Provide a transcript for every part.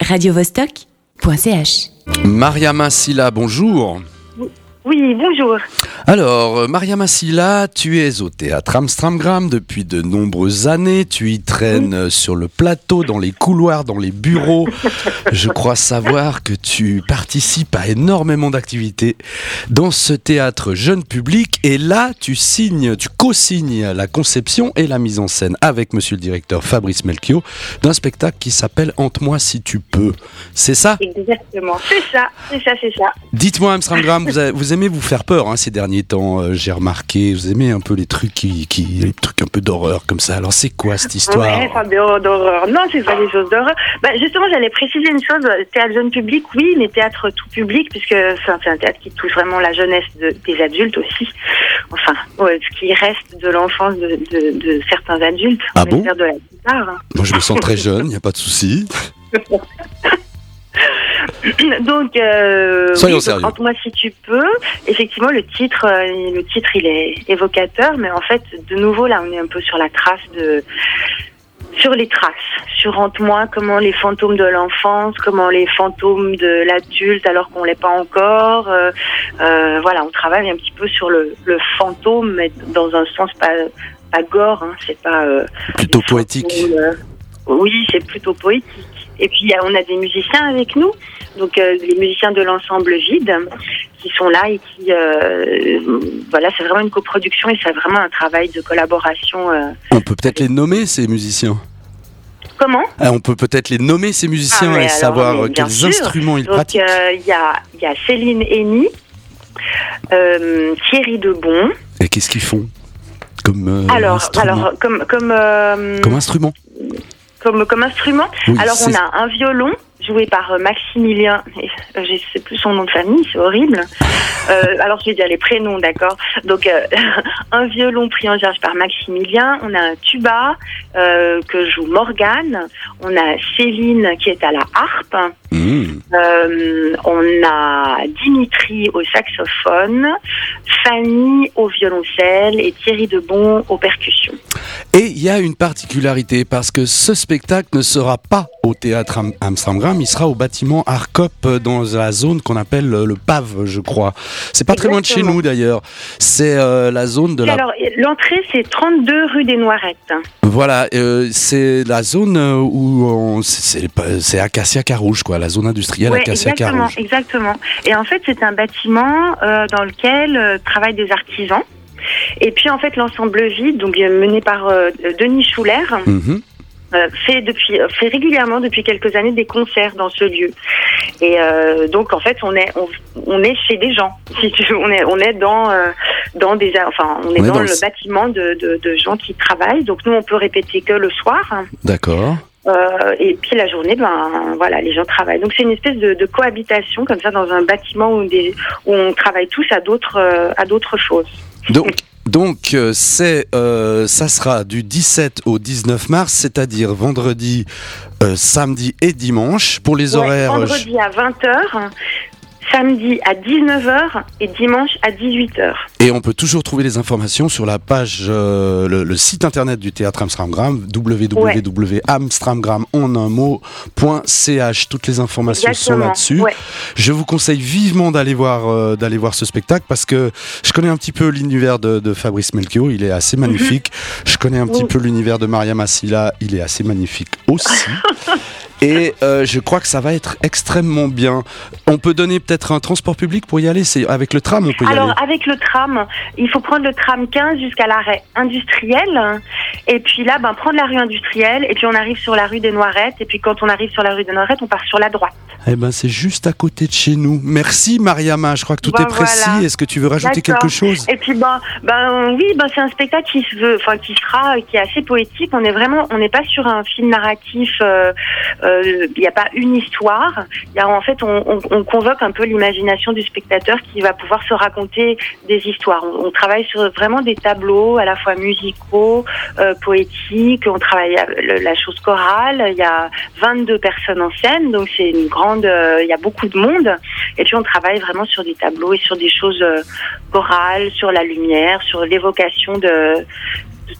radiovostok.ch. Mariama Silla, bonjour. Oui, bonjour. Alors, euh, Mariama Silla, tu es au théâtre Amstramgram depuis de nombreuses années. Tu y traînes euh, sur le plateau, dans les couloirs, dans les bureaux. Je crois savoir que tu participes à énormément d'activités dans ce théâtre jeune public. Et là, tu signes, tu co-signes la conception et la mise en scène avec monsieur le directeur Fabrice Melchior d'un spectacle qui s'appelle Hante-moi si tu peux. C'est ça? Exactement. C'est ça, c'est ça, c'est ça. Dites-moi, Amstramgram, vous, avez- vous aimez vous faire peur hein, ces derniers temps, euh, j'ai remarqué. Vous aimez un peu les trucs qui, qui les trucs un peu d'horreur comme ça. Alors c'est quoi cette histoire? Ouais, enfin, d'horreur. Non, c'est pas des choses d'horreur. Bah, justement, j'allais préciser une chose. Théâtre jeune public, oui, mais théâtre tout public, puisque c'est un, c'est un théâtre qui touche vraiment la jeunesse de- des adultes aussi. Enfin, ouais, ce qui reste de l'enfance de, de- de certains adultes. Ah on bon? espère de la plupart. hein. Moi je me sens très jeune, il n'y a pas de souci. Donc, euh, Soyons oui, donc, sérieux. Hante-moi si tu peux. Effectivement, le titre, euh, le titre, il est évocateur, mais en fait, de nouveau, là, on est un peu sur la trace de, sur les traces, sur Hante-moi, comment les fantômes de l'enfance, comment les fantômes de l'adulte, alors qu'on l'est pas encore. euh, euh, voilà, on travaille un petit peu sur le, le fantôme, mais dans un sens pas, pas gore, hein, c'est pas. euh, Plutôt poétique. fantômes, euh, oui, c'est plutôt poétique. Et puis on a des musiciens avec nous, donc euh, les musiciens de l'ensemble Vide, qui sont là et qui, euh, voilà, c'est vraiment une coproduction et c'est vraiment un travail de collaboration. euh. On peut peut-être les nommer ces musiciens. Comment? Ah, on peut peut-être les nommer ces musiciens Ah, et alors, savoir quels sûr. instruments ils Donc pratiquent. il y a il y a Céline Henny, Thierry Debon. Et qu'est-ce qu'ils font comme alors instrument? alors comme comme Comme instrument comme comme instrument. Oui, Alors on a un violon joué par euh, Maximilien, euh, je sais plus son nom de famille, c'est horrible. Euh, alors je vais dire les prénoms, d'accord. Donc euh, un violon pris en charge par Maximilien, on a un tuba euh, que joue Morgane, on a Céline qui est à la harpe, Mmh. on a Dimitri au saxophone, Fanny au violoncelle et Thierry Debon aux percussions. Et il y a une particularité parce que ce spectacle ne sera pas au théâtre Am- Amstramgram, il sera au bâtiment Arcop dans la zone qu'on appelle euh, le PAV, je crois. C'est pas très loin de chez Exactement. nous d'ailleurs. C'est euh, la zone de la. Alors l'entrée c'est 32 rue des Noirettes. Voilà, euh, c'est la zone euh, où on- c'est Acacia Carouge, quoi, la zone industrielle Ouais, Acacia exactement, Carouge. exactement. Et en fait, c'est un bâtiment euh, dans lequel travaillent des artisans. Et puis en fait, l'ensemble vide, donc mené par Denis Schuller, Mhm. Euh, fait depuis euh, fait régulièrement depuis quelques années des concerts dans ce lieu. Et euh, donc en fait, on est on, on est chez des gens. Si tu veux, on est on est dans euh, dans des enfin on est On dans, dans le le- bâtiment de, de de gens qui travaillent. Donc nous, on peut répéter que le soir. D'accord. Euh, et puis la journée, ben voilà, les gens travaillent. Donc c'est une espèce de, de cohabitation comme ça dans un bâtiment où, des, où on travaille tous à d'autres à d'autres choses. Donc, donc euh, c'est, euh, ça sera du 17 au 19 mars, c'est-à-dire vendredi, euh, samedi et dimanche. Pour les Ouais, horaires, vendredi à 20h, samedi à 19h et dimanche à 18h. et on peut toujours trouver les informations sur la page, euh, le, le site internet du théâtre Amstramgram, www.amstramgram en un mot.ch. Toutes les informations sont là-dessus. Ouais. Je vous conseille vivement d'aller voir, euh, d'aller voir ce spectacle parce que je connais un petit peu l'univers de, de Fabrice Melchior, il est assez magnifique. Je connais un petit peu l'univers de Maria Massila, il est assez magnifique aussi. Et euh, je crois que ça va être extrêmement bien. On peut donner peut-être un transport public pour y aller. C'est avec le tram, on peut y Alors aller. avec le tram, il faut prendre le tram 15 jusqu'à l'arrêt industriel. Et puis là, ben prendre la rue industrielle. Et puis on arrive sur la rue des Noirettes. Et puis quand on arrive sur la rue des Noirettes, on part sur la droite. Eh ben, c'est juste à côté de chez nous. Merci Mariama. Je crois que tout Ben est précis. voilà. Est-ce que tu veux rajouter quelque chose? Et puis ben, ben oui, ben c'est un spectacle qui se veut, enfin qui sera, qui est assez poétique. On est vraiment, on n'est pas sur un film narratif. euh, euh, Il n'y a pas une histoire. En fait, on, on, on convoque un peu l'imagination du spectateur qui va pouvoir se raconter des histoires. On, travaille sur vraiment des tableaux à la fois musicaux, euh, poétiques. On travaille la chose chorale. Il y a 22 personnes en scène, donc c'est une grande. euh, il y a beaucoup de monde. Et puis on travaille vraiment sur des tableaux et sur des choses euh, chorales, sur la lumière, sur l'évocation de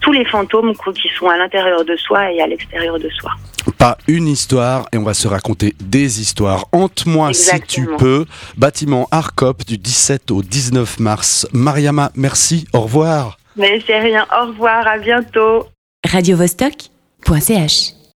tous les fantômes qui sont à l'intérieur de soi et à l'extérieur de soi. Pas une histoire et on va se raconter des histoires. Hante-moi si tu peux. Bâtiment Arcop du 17 au 19 mars. Mariama, merci. Au revoir. Mais c'est rien. Au revoir. À bientôt. Radio -Vostok .ch